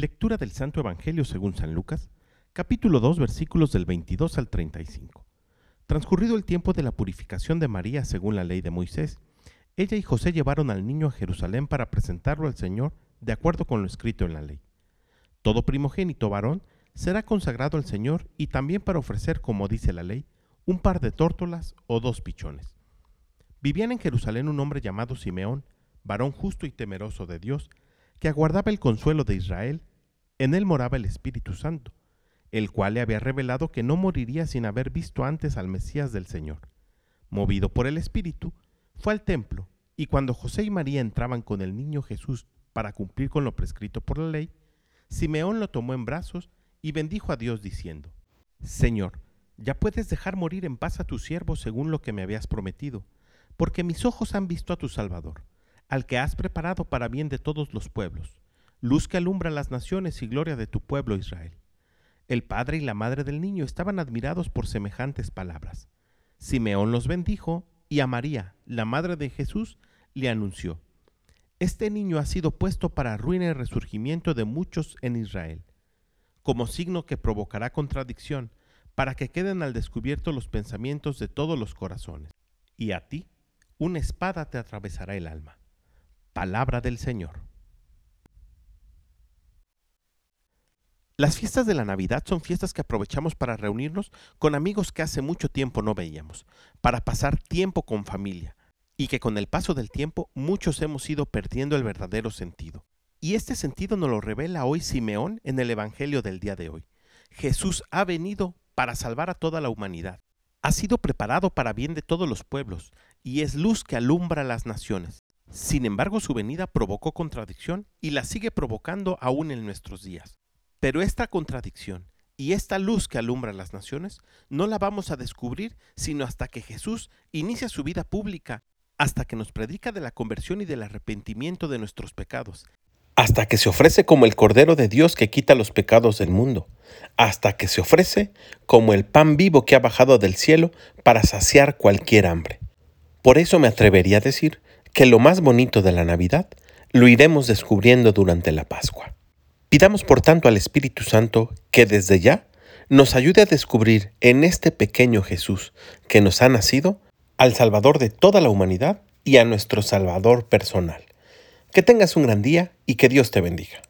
Lectura del Santo Evangelio según San Lucas, capítulo 2, versículos del 22 al 35. Transcurrido el tiempo de la purificación de María según la ley de Moisés, ella y José llevaron al niño a Jerusalén para presentarlo al Señor de acuerdo con lo escrito en la ley. Todo primogénito varón será consagrado al Señor y también para ofrecer, como dice la ley, un par de tórtolas o dos pichones. Vivían en Jerusalén un hombre llamado Simeón, varón justo y temeroso de Dios, que aguardaba el consuelo de Israel. En él moraba el Espíritu Santo, el cual le había revelado que no moriría sin haber visto antes al Mesías del Señor. Movido por el Espíritu, fue al templo, y cuando José y María entraban con el niño Jesús para cumplir con lo prescrito por la ley, Simeón lo tomó en brazos y bendijo a Dios diciendo, Señor, ya puedes dejar morir en paz a tu siervo según lo que me habías prometido, porque mis ojos han visto a tu Salvador, al que has preparado para bien de todos los pueblos, luz que alumbra las naciones y gloria de tu pueblo Israel. El padre y la madre del niño estaban admirados por semejantes palabras. Simeón los bendijo y a María, la madre de Jesús, le anunció, Este niño ha sido puesto para ruina y resurgimiento de muchos en Israel como signo que provocará contradicción, para que queden al descubierto los pensamientos de todos los corazones. Y a ti, una espada te atravesará el alma. Palabra del Señor. Las fiestas de la Navidad son fiestas que aprovechamos para reunirnos con amigos que hace mucho tiempo no veíamos, para pasar tiempo con familia, y que con el paso del tiempo muchos hemos ido perdiendo el verdadero sentido. Y este sentido nos lo revela hoy Simeón en el Evangelio del día de hoy. Jesús ha venido para salvar a toda la humanidad. Ha sido preparado para bien de todos los pueblos y es luz que alumbra las naciones. Sin embargo, su venida provocó contradicción y la sigue provocando aún en nuestros días. Pero esta contradicción y esta luz que alumbra las naciones no la vamos a descubrir sino hasta que Jesús inicia su vida pública, hasta que nos predica de la conversión y del arrepentimiento de nuestros pecados, hasta que se ofrece como el Cordero de Dios que quita los pecados del mundo, hasta que se ofrece como el pan vivo que ha bajado del cielo para saciar cualquier hambre. Por eso me atrevería a decir que lo más bonito de la Navidad lo iremos descubriendo durante la Pascua. Pidamos por tanto al Espíritu Santo que desde ya nos ayude a descubrir en este pequeño Jesús que nos ha nacido al Salvador de toda la humanidad y a nuestro Salvador personal. Que tengas un gran día y que Dios te bendiga.